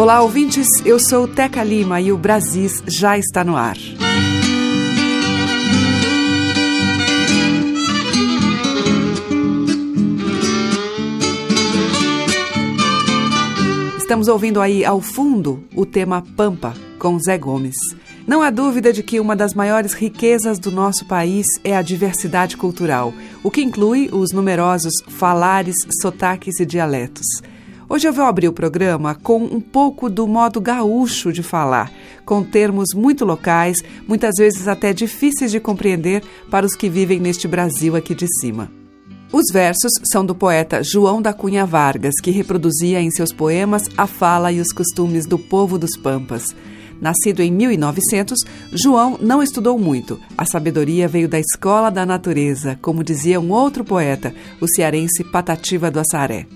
Olá, ouvintes. Eu sou Teca Lima e o Brasis já está no ar. Estamos ouvindo aí ao fundo o tema Pampa, com Zé Gomes. Não há dúvida de que uma das maiores riquezas do nosso país é a diversidade cultural, o que inclui os numerosos falares, sotaques e dialetos. Hoje eu vou abrir o programa com um pouco do modo gaúcho de falar, com termos muito locais, muitas vezes até difíceis de compreender para os que vivem neste Brasil aqui de cima. Os versos são do poeta João da Cunha Vargas, que reproduzia em seus poemas a fala e os costumes do povo dos Pampas. Nascido em 1900, João não estudou muito. A sabedoria veio da escola da natureza, como dizia um outro poeta, o cearense Patativa do Assaré.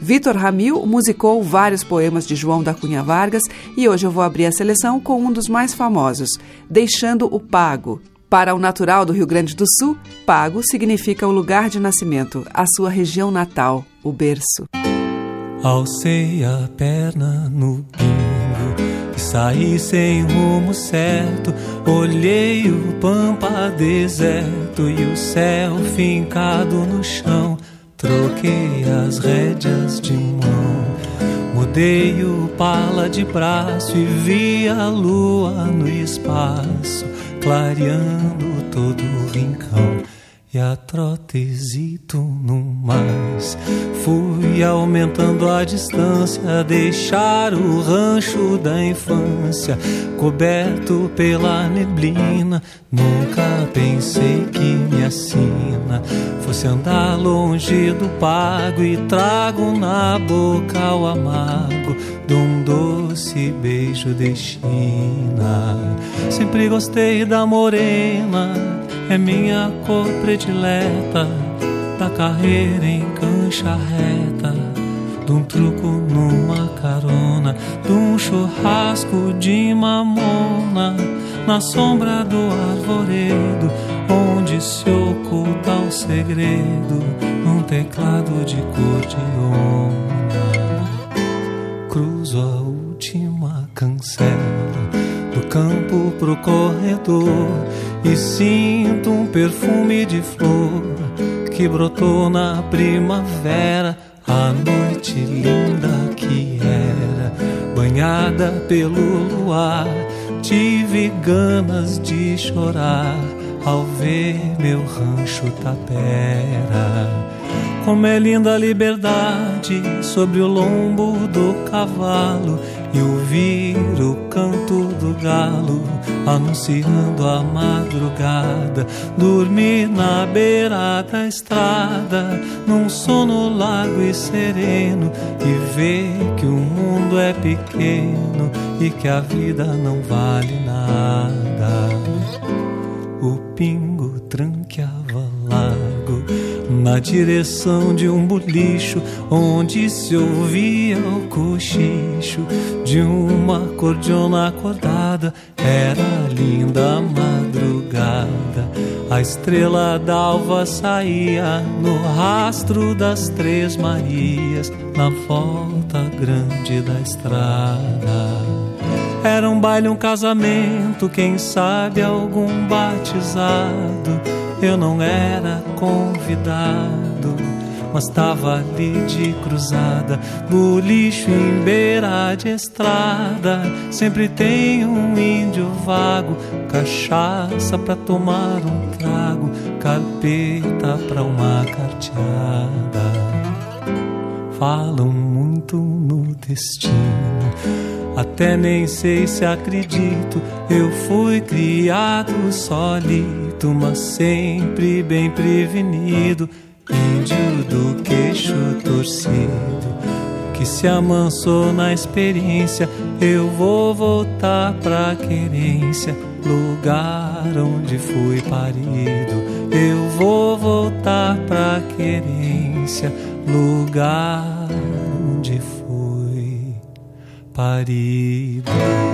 Vitor Ramil musicou vários poemas de João da Cunha Vargas e hoje eu vou abrir a seleção com um dos mais famosos, Deixando o Pago, para o natural do Rio Grande do Sul, Pago significa o lugar de nascimento, a sua região natal, o berço. Alcei a perna no pingo e saí sem rumo certo. Olhei o pampa deserto e o céu fincado no chão. Troquei as rédeas de mão. Mudei o pala de braço e vi a lua no espaço clareando todo o rincão e a trotezito no mais. Fui aumentando a distância, deixar o rancho da infância coberto pela neblina. Nunca pensei que minha sina fosse andar longe do pago e trago na boca o amargo de um doce beijo de China. Sempre gostei da morena, é minha cor predileta, da carreira em cancha reta, de um truco numa carona, de um churrasco de mamona, na sombra do arvoredo, onde se oculta o segredo, num teclado de cordiona cruzo a última cancela do campo pro corredor e sinto um perfume de flor que brotou na primavera, a noite linda que era, banhada pelo luar. Tive ganas de chorar ao ver meu rancho tapera. Como é linda a liberdade sobre o lombo do cavalo e ouvir o canto do galo anunciando a madrugada. Dormir na beira da estrada, num sono largo e sereno e ver que o mundo é pequeno e que a vida não vale nada. O pingo tranqueava largo na direção de um bolicho onde se ouvia o cochicho de uma cordiona acordada. Era linda a madrugada, a estrela d'alva saía no rastro das Três Marias na volta grande da estrada. Era um baile, um casamento, quem sabe algum batizado eu não era convidado, mas tava ali de cruzada, bolicho em beira de estrada. Sempre tem um índio vago, cachaça pra tomar um trago, carpeta pra uma carteada. Falam muito no destino até nem sei se acredito, eu fui criado solito, mas sempre bem prevenido. Índio do queixo torcido, que se amansou na experiência. Eu vou voltar pra querência, lugar onde fui parido. Eu vou voltar pra querência, lugar onde fui Paribas.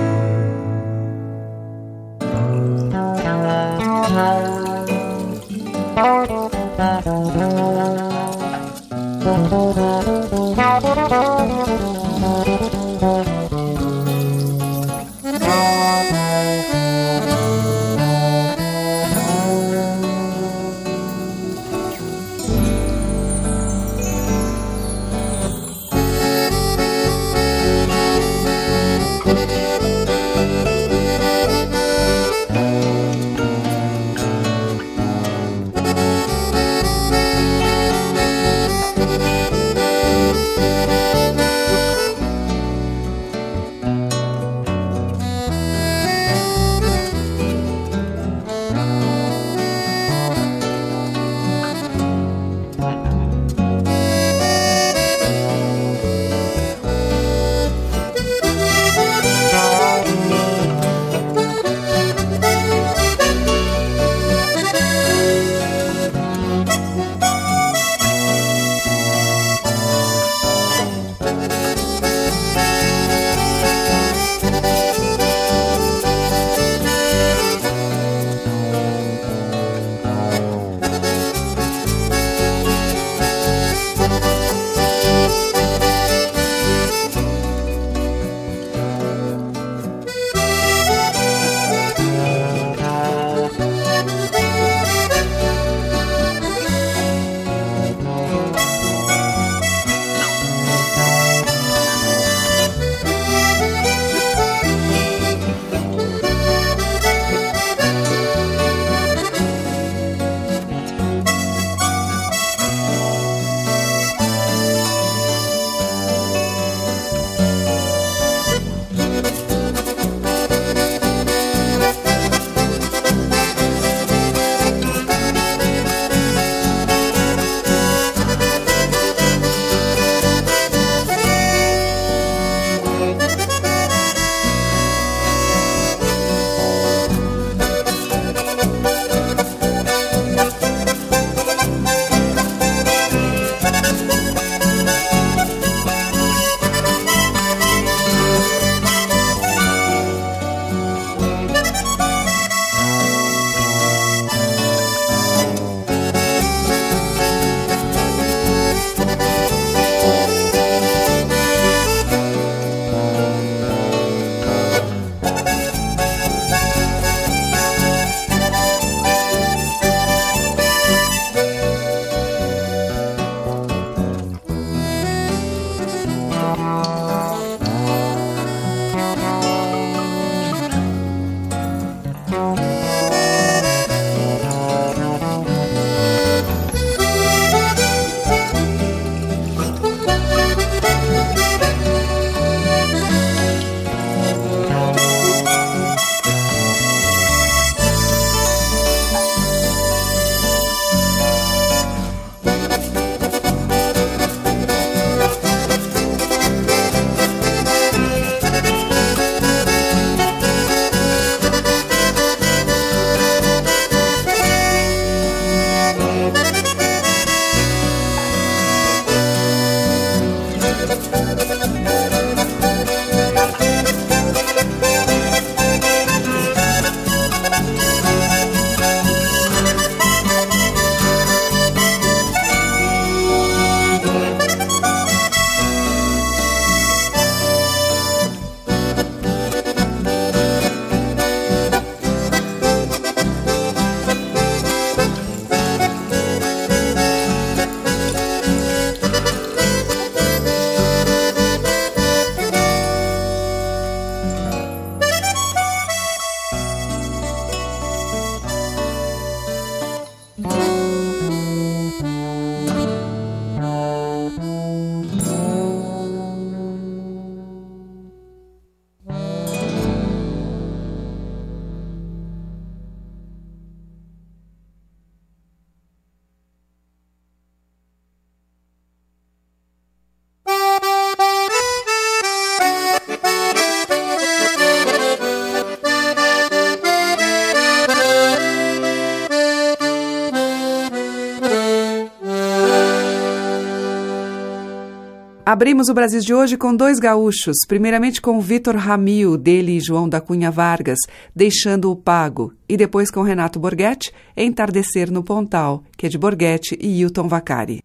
Abrimos o Brasil de hoje com dois gaúchos, primeiramente com Vitor Ramil, dele e João da Cunha Vargas, Deixando o Pago, e depois com Renato Borghetti, Entardecer no Pontal, que é de Borghetti e Hilton Vacari.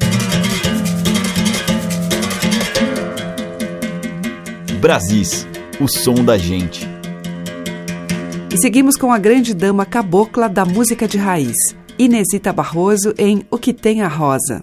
Brasis, o som da gente. E seguimos com a grande dama cabocla da música de raiz, Inesita Barroso em O que tem a Rosa.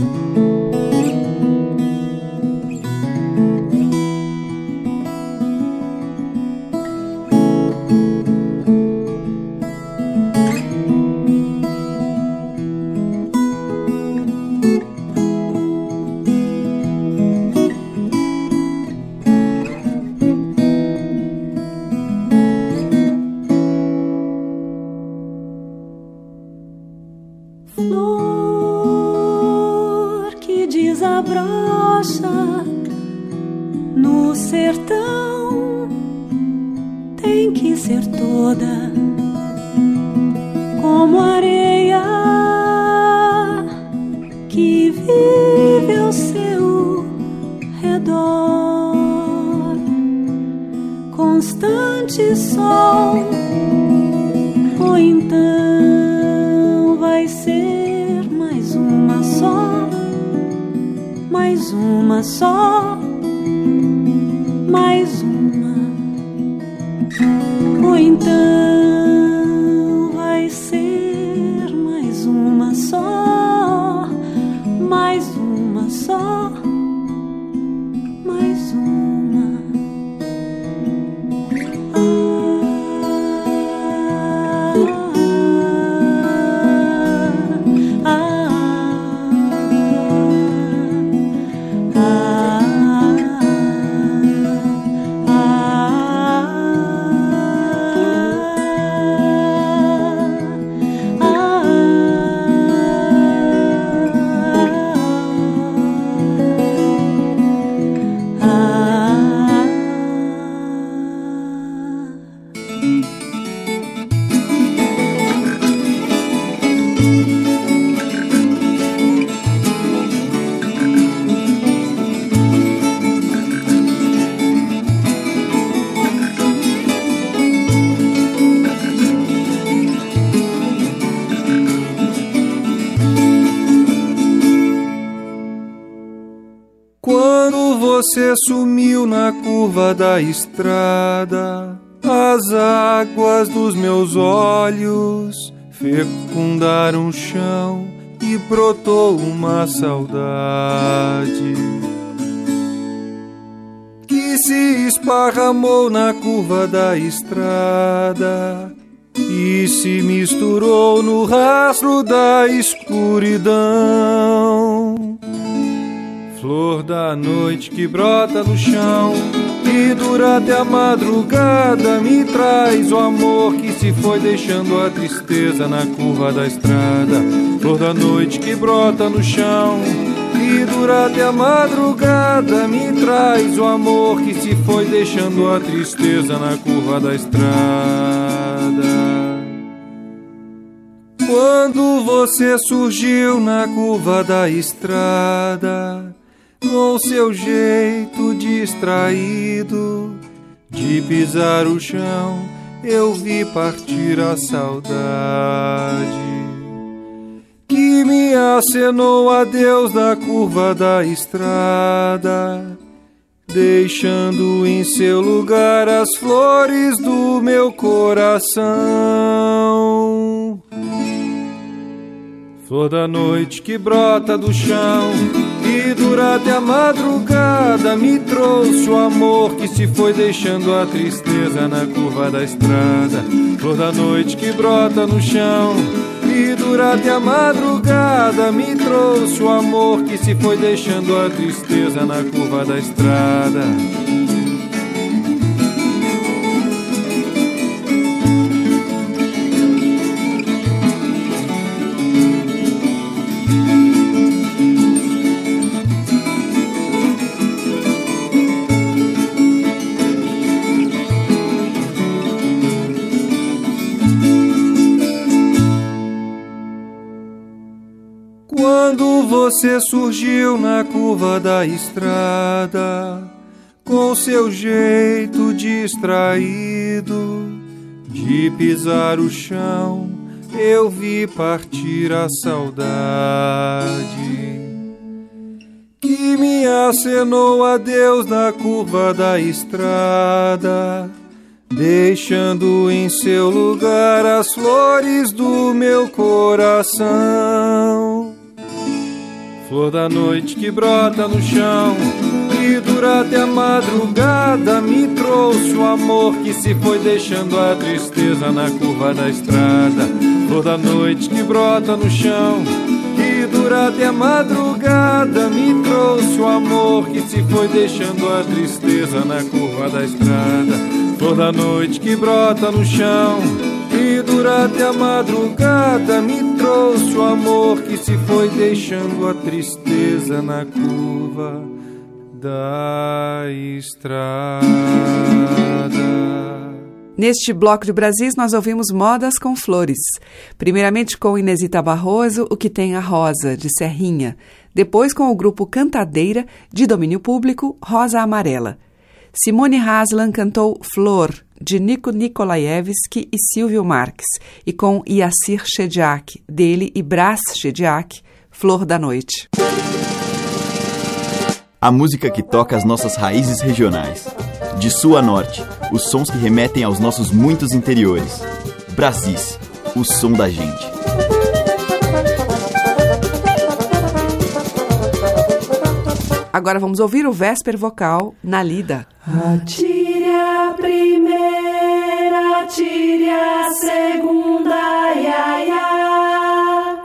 Mais da estrada. As águas dos meus olhos fecundaram o chão e brotou uma saudade que se esparramou na curva da estrada e se misturou no rastro da escuridão flor da noite que brota no chão e durante a madrugada me traz o amor que se foi deixando a tristeza na curva da estrada. Flor da noite que brota no chão e durante a madrugada me traz o amor que se foi deixando a tristeza na curva da estrada. Quando você surgiu na curva da estrada, com seu jeito distraído de pisar o chão, eu vi partir a saudade que me acenou a Deus da curva da estrada, deixando em seu lugar as flores do meu coração. Flor da noite que brota do chão durante a madrugada me trouxe o amor que se foi deixando a tristeza na curva da estrada. Flor da noite que brota no chão e durante a madrugada me trouxe o amor que se foi deixando a tristeza na curva da estrada. Você surgiu na curva da estrada, com seu jeito distraído de pisar o chão, eu vi partir a saudade que me acenou a Deus na curva da estrada. Deixando em seu lugar as flores do meu coração flor da noite que brota no chão e durante a madrugada me trouxe o amor que se foi deixando a tristeza na curva da estrada. Flor da noite que brota no chão e durante a madrugada me trouxe o amor que se foi deixando a tristeza na curva da estrada. Flor da noite que brota no chão durante a madrugada me trouxe o amor que se foi deixando a tristeza na curva da estrada. Neste bloco de Brasis, nós ouvimos Modas com Flores. Primeiramente com Inesita Barroso, O Que Tem a Rosa, de Serrinha. Depois com o grupo Cantadeira, de domínio público, Rosa Amarela. Simone Haslan cantou Flor, de Nico Nikolaevski e Silvio Marques, e com Yassir Shediak, dele e Brás Shediak, Flor da Noite. A música que toca as nossas raízes regionais. De sul a norte, os sons que remetem aos nossos muitos interiores. Brasis, o som da gente. Agora vamos ouvir o Vésper Vocal na Lida. Atire a primeira, atire a segunda, ia, ia,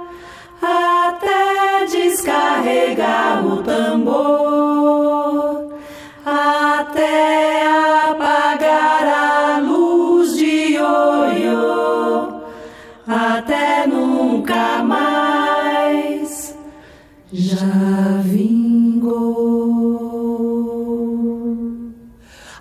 até descarregar o tambor,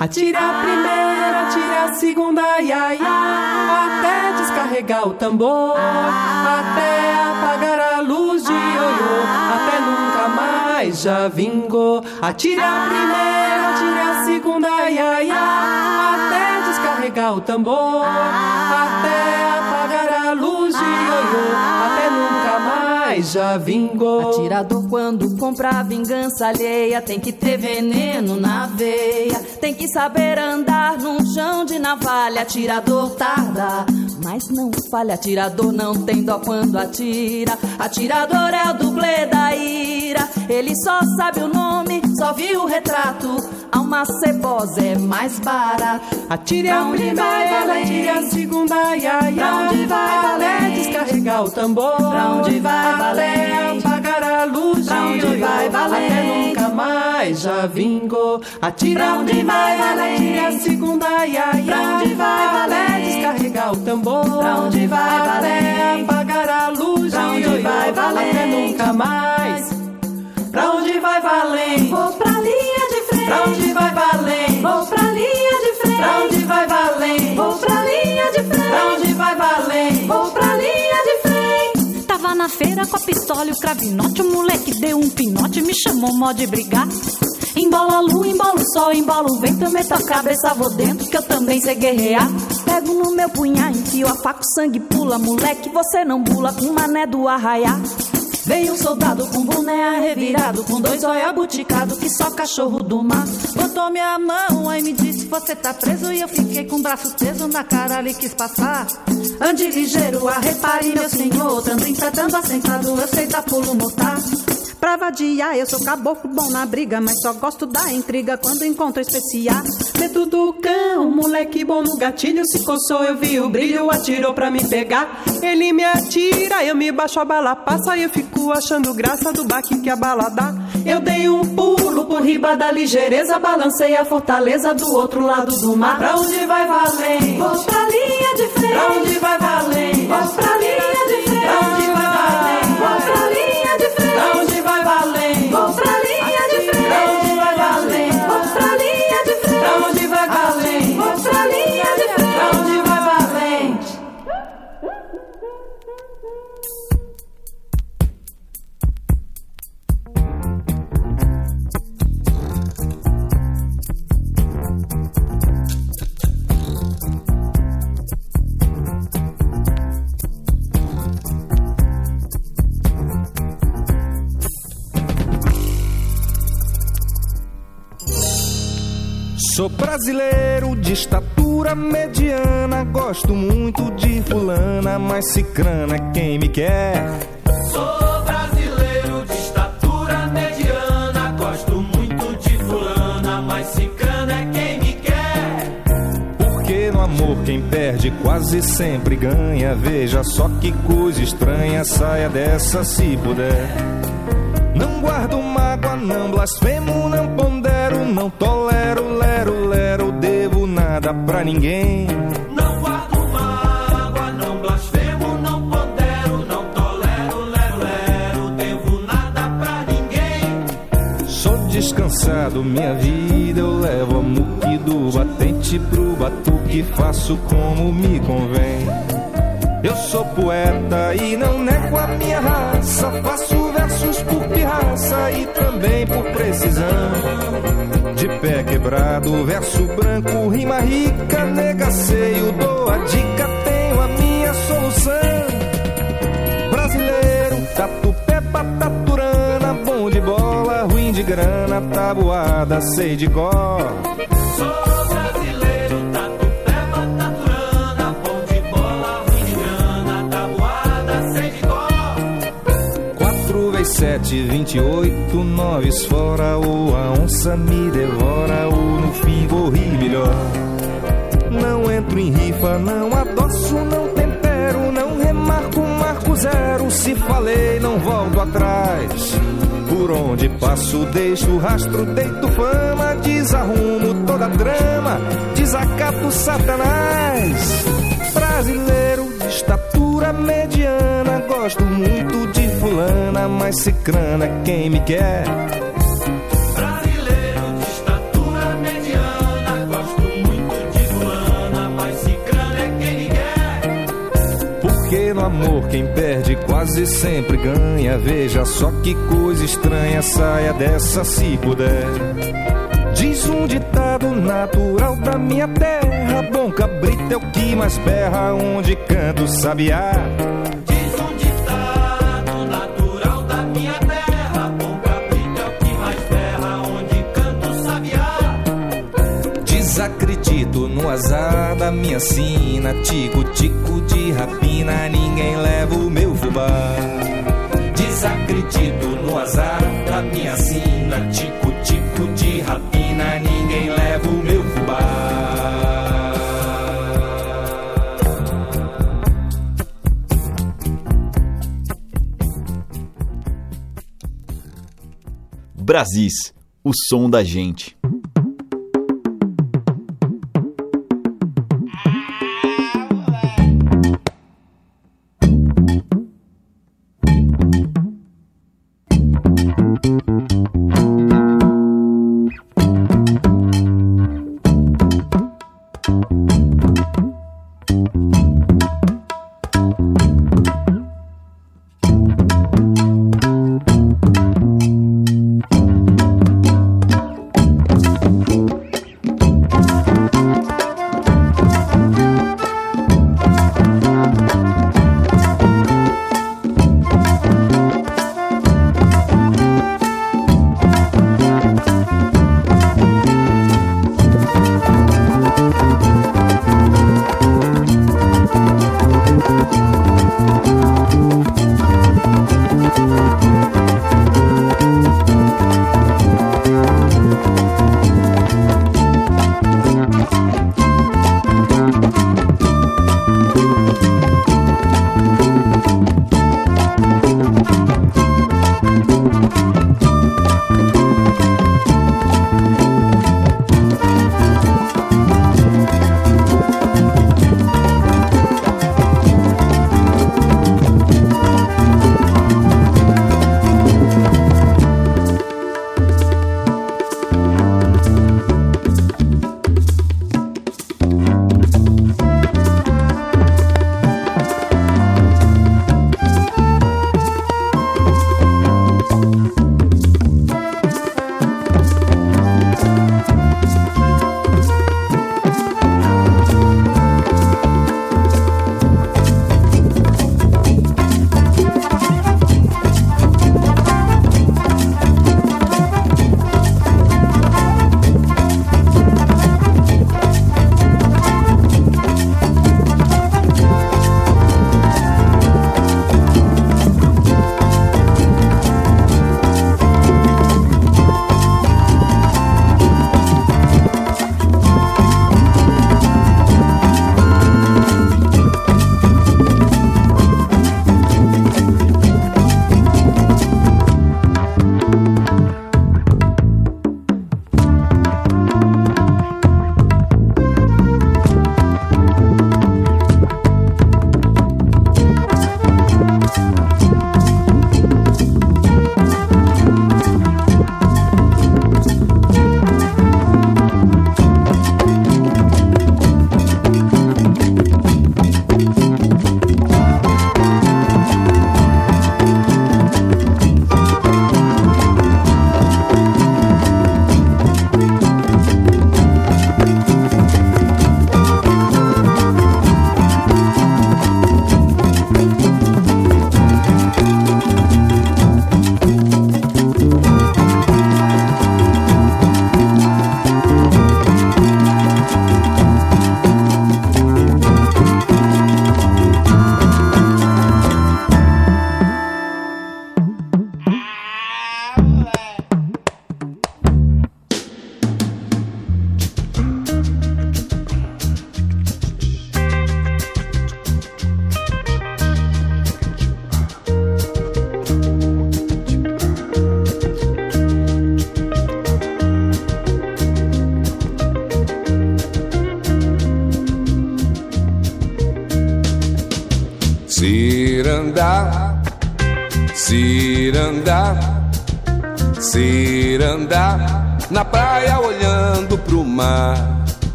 Atire a primeira, atire a segunda, ia, ia, até descarregar o tambor, até apagar a luz de ioiô, até nunca mais já vingou. Atire a primeira, atire a segunda, ia, ia, até descarregar o tambor, até mais já vingou. Atirador quando compra vingança alheia tem que ter veneno na veia, tem que saber andar num chão de navalha. Atirador tarda, mas não falha. Atirador não tem dó quando atira. Atirador é o dublê da ira. Ele só sabe o nome, só viu o retrato. A uma cebosa é mais barata. Atire a primeira, atire a segunda, ia, ia. Pra onde vai, valente? descarregar o tambor. Pra onde vai, Até valente? apagar a luz Pra de onde vai, Até valente? nunca mais já vingou. Atire Pra onde vai, atire a segunda, ia, ia. Pra onde vai, Até valente? descarregar o tambor. Pra onde vai, Até valente? apagar a luz Pra de onde vai, Até valente? nunca mais. Pra onde vai, valente? Vou pra linha de frente. Na feira com a pistola e o cravinote. O moleque deu um pinote, me chamou mó de brigar. Embola a lua, embola o sol, embola o vento. Eu meto a cabeça, vou dentro que eu também sei guerrear. Pego no meu punhar, enfio a faca, o sangue pula. Moleque, você não bula com mané do arraiá. Veio um soldado com boné revirado, com dois olhos buticado, que só cachorro do mar. Botou minha mão, aí me disse: Você tá preso. E eu fiquei com o braço teso na cara, ali quis passar. Ande ligeiro, a repare, meu senhor. Tando enfrentando assentado, eu sei dar pulo mortar. Pra vadiar, eu sou caboclo bom na briga, mas só gosto da intriga quando encontro especial. Medo do cão, moleque bom no gatilho. Se coçou, eu vi o brilho, atirou pra me pegar. Ele me atira, eu me baixo, a bala passa. E eu fico achando graça do baque que a bala dá. Eu dei um pulo por riba da ligeireza, balancei a fortaleza do outro lado do mar. Pra onde vai valente? Vou pra linha de frente. Pra onde vai valente? Vou pra linha de frente. Sou brasileiro de estatura mediana, gosto muito de fulana, mas cicrana é quem me quer. Sou brasileiro de estatura mediana. Gosto muito de fulana, mas cicana é quem me quer. Porque no amor quem perde quase sempre ganha. Veja só que coisa estranha, saia dessa se puder. Não guardo mágoa, não blasfemo, não pondero, não tolero, lero, lero, devo nada pra ninguém. Não guardo mágoa, não blasfemo, não pondero, não tolero, lero, lero, devo nada pra ninguém. Sou descansado, minha vida eu levo a muque do batente pro batuque, faço como me convém. Eu sou poeta e não nego a minha raça, faço versos por pirraça e também por precisão. De pé quebrado, verso branco, rima rica, negaceio, dou a dica, tenho a minha solução. Brasileiro, tatu-pé, pataturana, bom de bola, ruim de grana, tabuada, sei de cor. 4 vezes 7, 28, noves fora, ou a onça me devora, ou no fim vou rir melhor. Não entro em rifa, não adoço, não tempero, não remarco, marco zero. Se falei, não volto atrás. Por onde passo, deixo rastro, deito fama, desarrumo toda trama, desacato Satanás. Brasileiro de estatura mediana, gosto muito de fulana, mas cicrana é quem me quer. Brasileiro de estatura mediana, gosto muito de fulana, mas cicrana é quem me quer. Porque no amor quem perde quase sempre ganha. Veja só que coisa estranha, saia dessa se puder. Diz um ditado natural da minha terra: Bom cabrito é o que mais berra, onde canta o sabiá. Da minha sina, tico-tico de rapina, ninguém leva o meu fubá. Desacredito no azar da minha sina, tico-tico de rapina, ninguém leva o meu fubá. Brasis, o som da gente.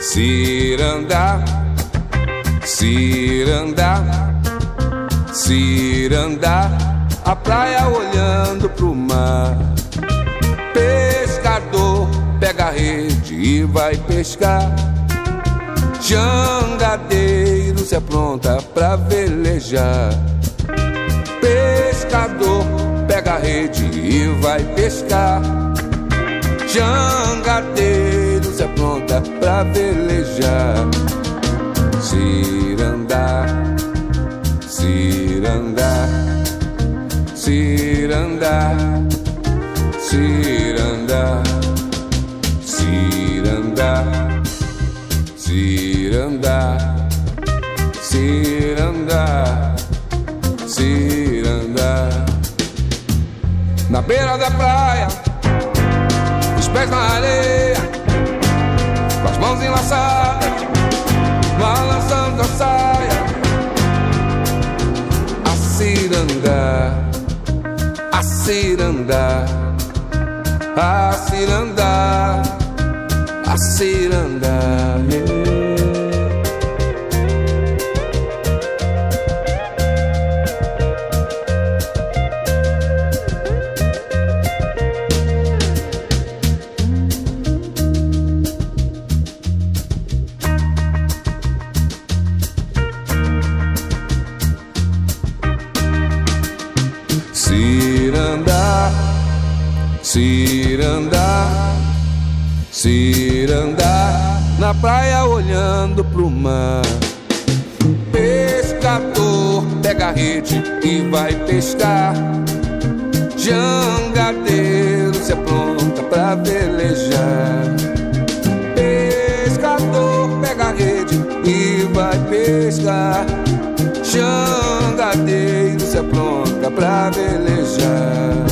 Ciranda, ciranda, ciranda, a praia olhando pro mar. Pescador pega a rede e vai pescar. Jangadeiro se apronta pra velejar. Pescador pega a rede e vai pescar. Jangadeiro se apronta pra velejar. Cirandar, cirandar, cirandar, cirandar, cirandar, cirandar, cirandar, cirandar. Na beira da praia, os pés na areia, mãos enlaçadas, balançando a saia. A cirandar, a cirandar, a cirandar, a cirandar. yeah. Na praia olhando pro mar. Pescador pega a rede e vai pescar. Jangadeiro se apronta pra velejar. Pescador pega a rede e vai pescar. Jangadeiro se apronta pra velejar.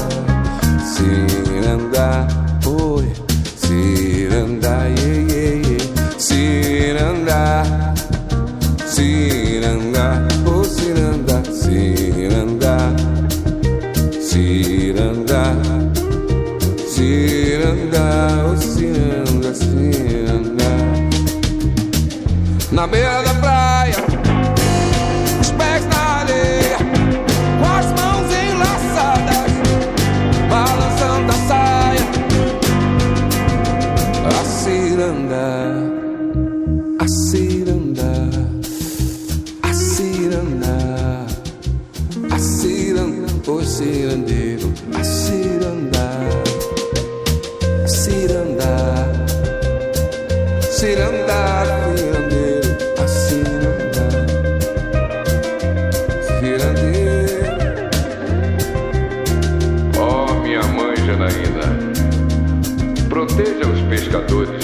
Ciranda, oi, ciranda, iê, iê. Ciranda, ciranda, oh ciranda, ciranda, ciranda, ciranda, oh ciranda, ciranda. Na beira da praia cirandeiro, a ciranda, a ciranda, ciranda, cirandeiro, a ciranda. Ó minha mãe Janaína, proteja os pescadores,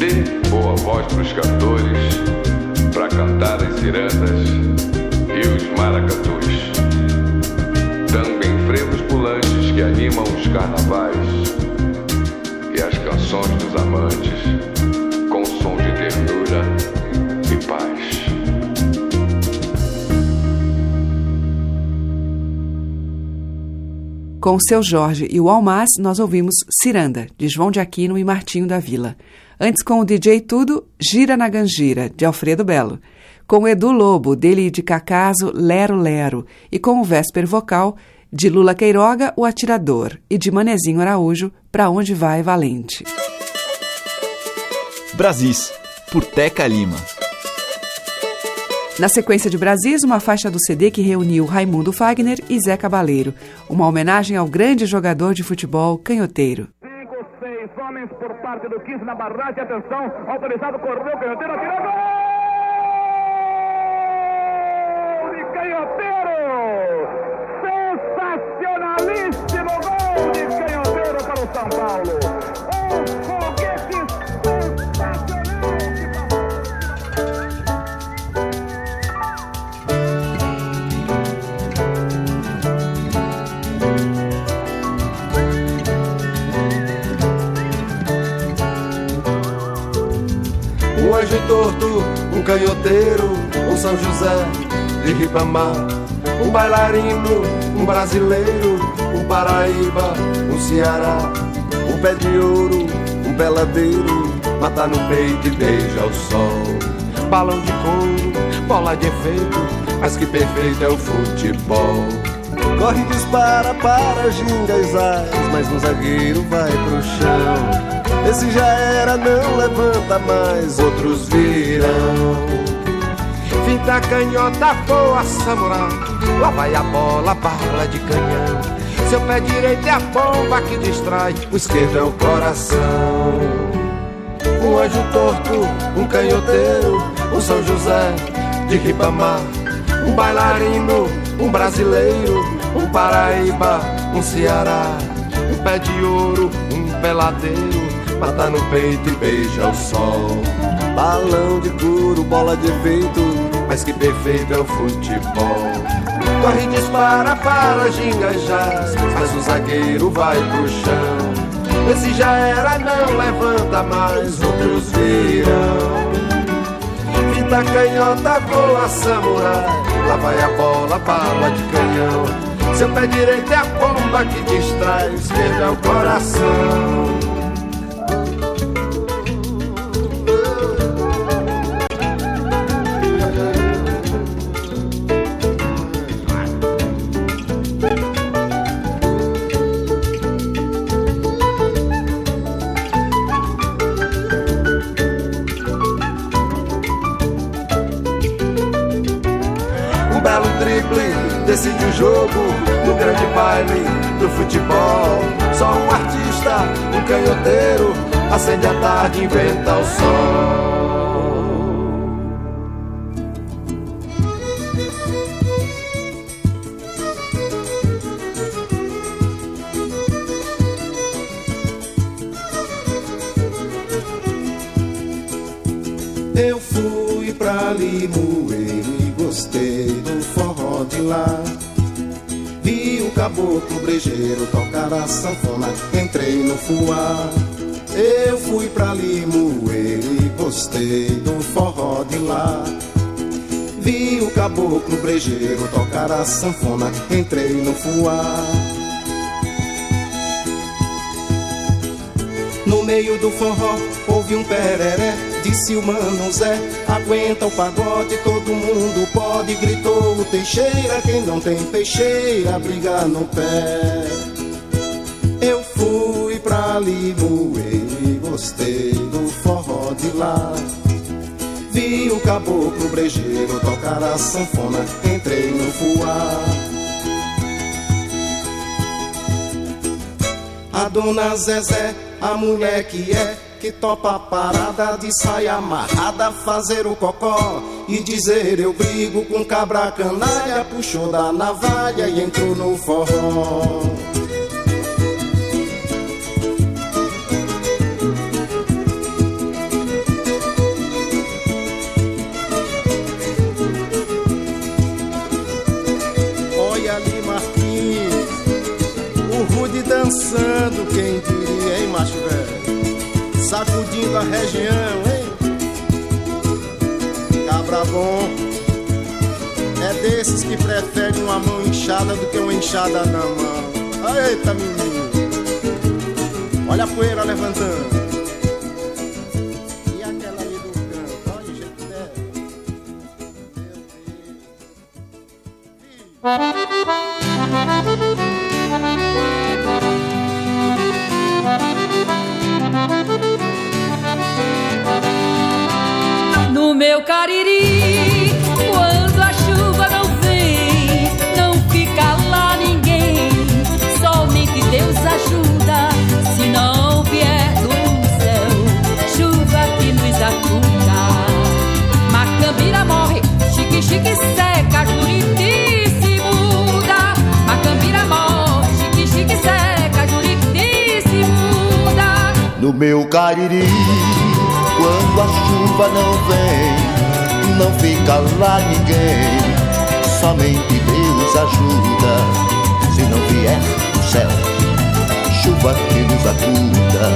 dê boa voz pros cantores, pra cantar as cirandas carnavais e as canções dos amantes com som de ternura e paz. Com o seu Jorge e o Almaz, nós ouvimos Ciranda, de João de Aquino e Martinho da Vila. Antes, com o DJ Tudo, Gira na Gangira, de Alfredo Belo. Com o Edu Lobo, dele de Cacaso, Lero Lero. E com o Vésper Vocal, de Lula Queiroga, O Atirador. E de Manezinho Araújo, Pra Onde Vai Valente. Brasis, por Teca Lima. Na sequência de Brasis, uma faixa do CD que reuniu Raimundo Fagner e Zé Cabaleiro. Uma homenagem ao grande jogador de futebol canhoteiro. Cinco, seis homens por parte do 15 na barragem. Atenção, autorizado, correu, canhoteiro, atirou. Gol de canhoteiro! Sensacionalíssimo gol de canhoteiro para o São Paulo. Um foguete Um anjo torto, um canhoteiro, um São José de Ribamar. Um bailarino, um brasileiro, um Paraíba, um Ceará, um pé de ouro, um peladeiro, mata no peito e beija o sol. Balão de couro, bola de efeito, mas que perfeito é o futebol. Corre e dispara para gingas ais, mas um zagueiro vai pro chão. Esse já era, não levanta mais, outros virão. Fita canhota, boa samurai, lá vai a bola, bala de canhão. Seu pé direito é a bomba que distrai, o esquerdo é o coração. Um anjo torto, um canhoteiro, um São José de Ribamar, um bailarino, um brasileiro, um Paraíba, um Ceará, um pé de ouro, um peladeiro, mata no peito e beija o sol. Balão de couro, bola de efeito, mas que perfeito é o futebol. Corre dispara para gingajar, mas o zagueiro vai pro chão. Esse já era, não levanta mais, outros virão. Fita canhota, voa samurai, lá vai a bola, bala de canhão. Seu pé direito é a bomba que distrai, o esquerdo é o coração. Decide o jogo no grande baile do futebol. Só um artista, um canhoteiro, acende a tarde inventa o sol. Eu fui pra Limoeiro Vi o caboclo brejeiro tocar a sanfona, entrei no fuá. Eu fui pra Limoeiro e gostei do forró de lá. Vi o caboclo brejeiro tocar a sanfona, entrei no fuá. No meio do forró houve um pereré Disse o mano Zé, aguenta o pagode Todo mundo pode, gritou o Teixeira Quem não tem peixeira, briga no pé Eu fui pra Limoeiro e gostei do forró de lá. Vi o caboclo brejeiro tocar a sanfona Entrei no fuá A dona Zezé, a mulher que é, que topa a parada de saia amarrada, fazer o cocó e dizer eu brigo com cabra canalha, puxou da navalha e entrou no forró. Olha ali, Marquinhos, o Rude dançando, quem diria, hein, macho velho? Sacudindo a região, hein? Cabra bom. É desses que preferem uma mão inchada do que uma enxada na mão. Eita, menino. Olha a poeira levantando. E aquela No meu cariri, quando a chuva não vem, não fica lá ninguém. Somente Deus ajuda, se não vier do céu, chuva que nos acuda.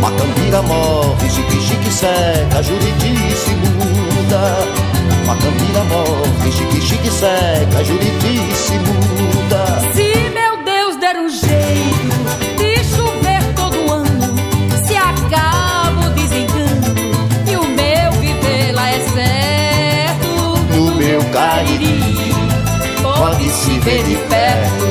Macambira morre, chique chique seca, se muda. Macambira morre, chique-chique seca, Juriti se muda. Se meu Deus der um jeito de chover todo ano, se acaba o desengano e o meu viver lá é certo. No meu Cariri, pode se ver de perto.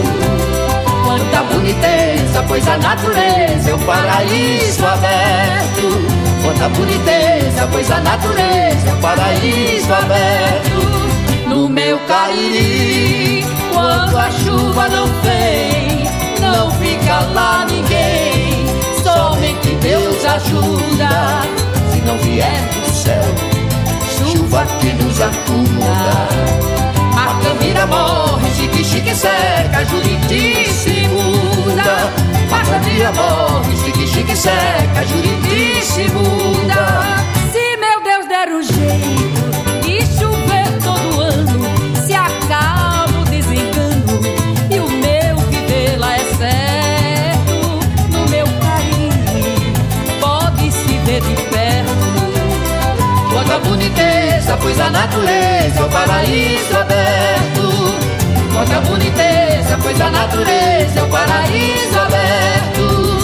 Quanta boniteza, pois a natureza é um paraíso aberto. Quanta boniteza, pois a natureza é um paraíso aberto. No meu Cariri, quando a chuva não vem, não fica lá ninguém. Somente Deus ajuda, se não vier do céu, chuva que nos acumula. Macambira morre, chique chique seca, Juriti se muda. Macambira morre, chique chique seca, Juriti se muda. Se meu Deus der um jeito de chover todo ano, se acaba o desengano e o meu viver lá é certo. No meu carinho pode se ver de perto. Quanta boniteza, pois a natureza é o paraíso aberto. Quanta boniteza, pois a natureza é o paraíso aberto.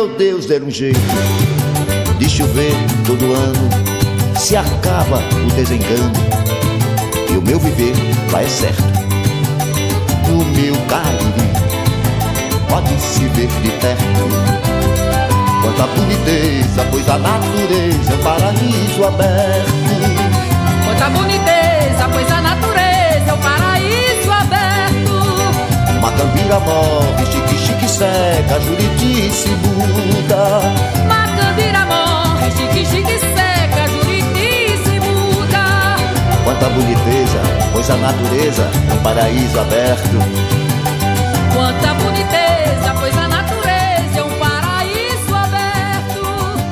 Meu Deus der um jeito de chover todo ano, se acaba o desengano e o meu viver lá é certo. O meu Cariri pode se ver de perto. Quanta boniteza, pois a natureza é um paraíso aberto. Quanta boniteza, pois a natureza é um paraíso aberto. Macambira morre, chique chique seca, Juriti se muda. Macambira morre, chique chique seca, Juriti se muda. Quanta boniteza, pois a natureza é um paraíso aberto. Quanta boniteza, pois a natureza é um paraíso aberto.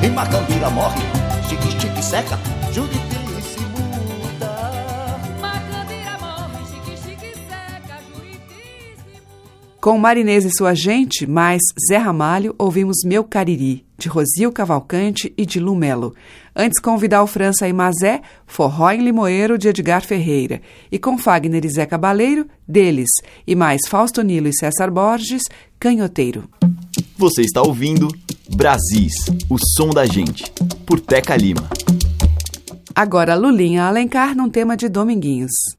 E Macambira morre, chique chique seca, Juriti Com Marinês e sua gente, mais Zé Ramalho, ouvimos Meu Cariri, de Rosil Cavalcante e de Lumelo. Antes, com Vidal França e Mazé, Forró em Limoeiro, de Edgar Ferreira. E com Fagner e Zé Cabaleiro, deles. E mais Fausto Nilo e César Borges, Canhoteiro. Você está ouvindo Brasis, o som da gente, por Teca Lima. Agora Lulinha Alencar num tema de Dominguinhos.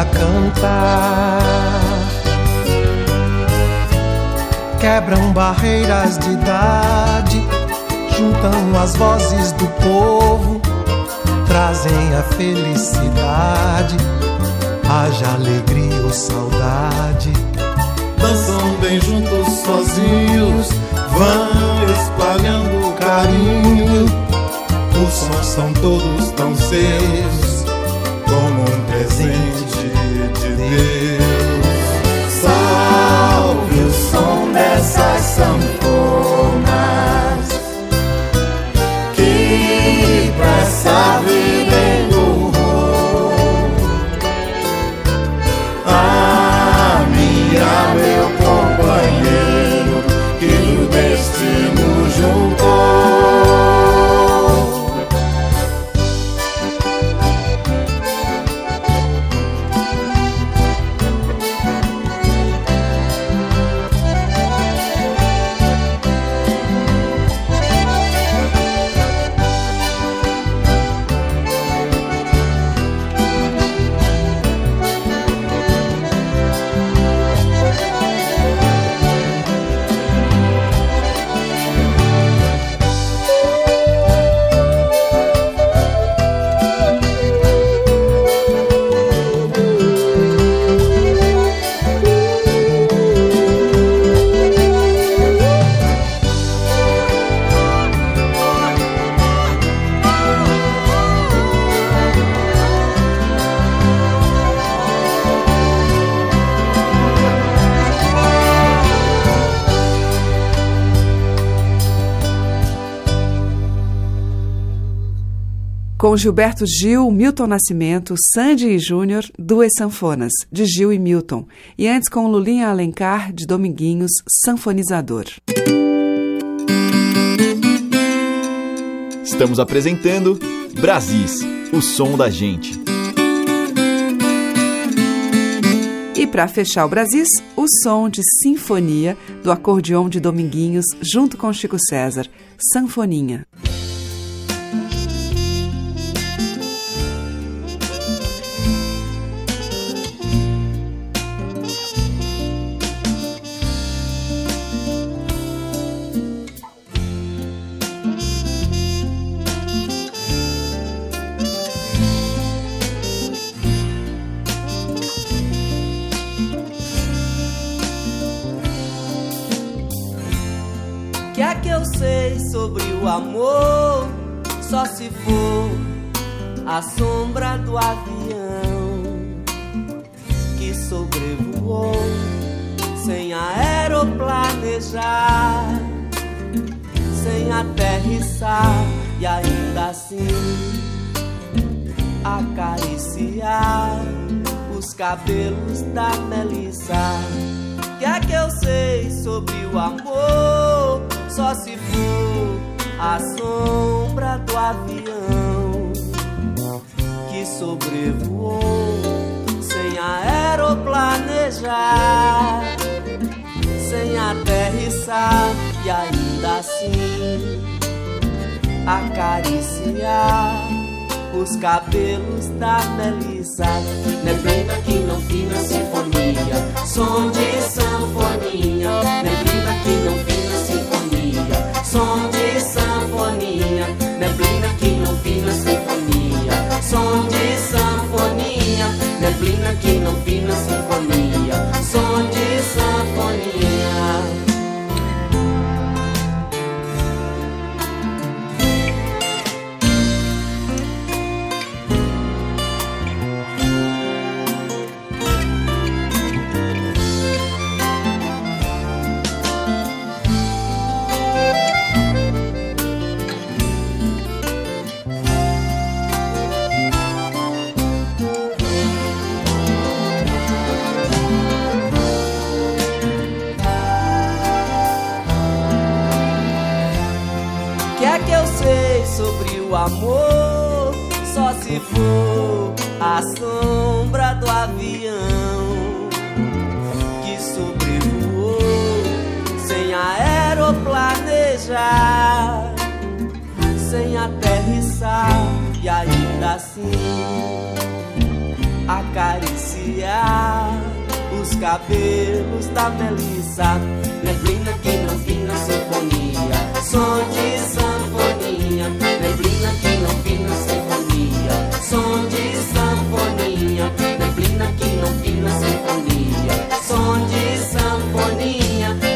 Garotada cantar. Quebram barreiras de idade, juntam as vozes do povo, trazem a felicidade, haja alegria ou saudade. Dançam bem juntos, sozinhos, vão espalhando carinho. Os sons são todos tão seus, como um presente Deus. Salve o som dessas sanfonas Com Gilberto Gil, Milton Nascimento, Sandy e Júnior, Duas Sanfonas, de Gil e Milton. E antes com Lulinha Alencar, de Dominguinhos, Sanfonizador. Estamos apresentando Brasis, o som da gente. E para fechar o Brasis, o som de sinfonia do acordeon de Dominguinhos, junto com Chico César, Sanfoninha. Se for a sombra do avião que sobrevoou sem aeroplanejar, sem aterrissar e ainda assim acariciar os cabelos da Melissa. Que é que eu sei sobre o amor? Só se for a sombra do avião que sobrevoou sem aeroplanejar, sem aterrissar e ainda assim acariciar os cabelos da Melissa. Neblina que não fina sinfonia, som de sanfonia. Neblina que não fina sinfonia, som de sanfonia. Neblina que não fina sinfonia, som de sanfonia. Neblina que não fina sinfonia, a sombra do avião que sobrevoou sem aeroplanejar, sem aterrissar e ainda assim acariciar os cabelos da Melissa. Neblina que não fina sinfonia, som de sanfonia. Neblina que não fina sinfonia, som de sanfonia. Neblina que não fina sinfonia, som de sanfonia.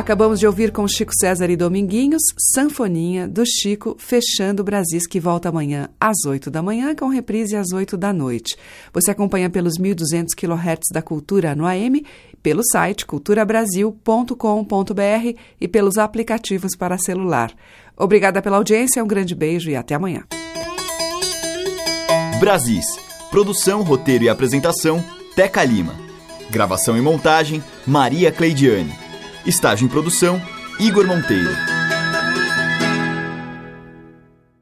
Acabamos de ouvir com Chico César e Dominguinhos, Sanfoninha do Chico, fechando o Brasis, que volta amanhã às 8 da manhã, com reprise às 8 da noite. Você acompanha pelos 1.200 kHz da Cultura no AM, pelo site culturabrasil.com.br e pelos aplicativos para celular. Obrigada pela audiência, um grande beijo e até amanhã. Brasis. Produção, roteiro e apresentação, Teca Lima. Gravação e montagem, Maria Cleidiane. Estágio em produção, Igor Monteiro.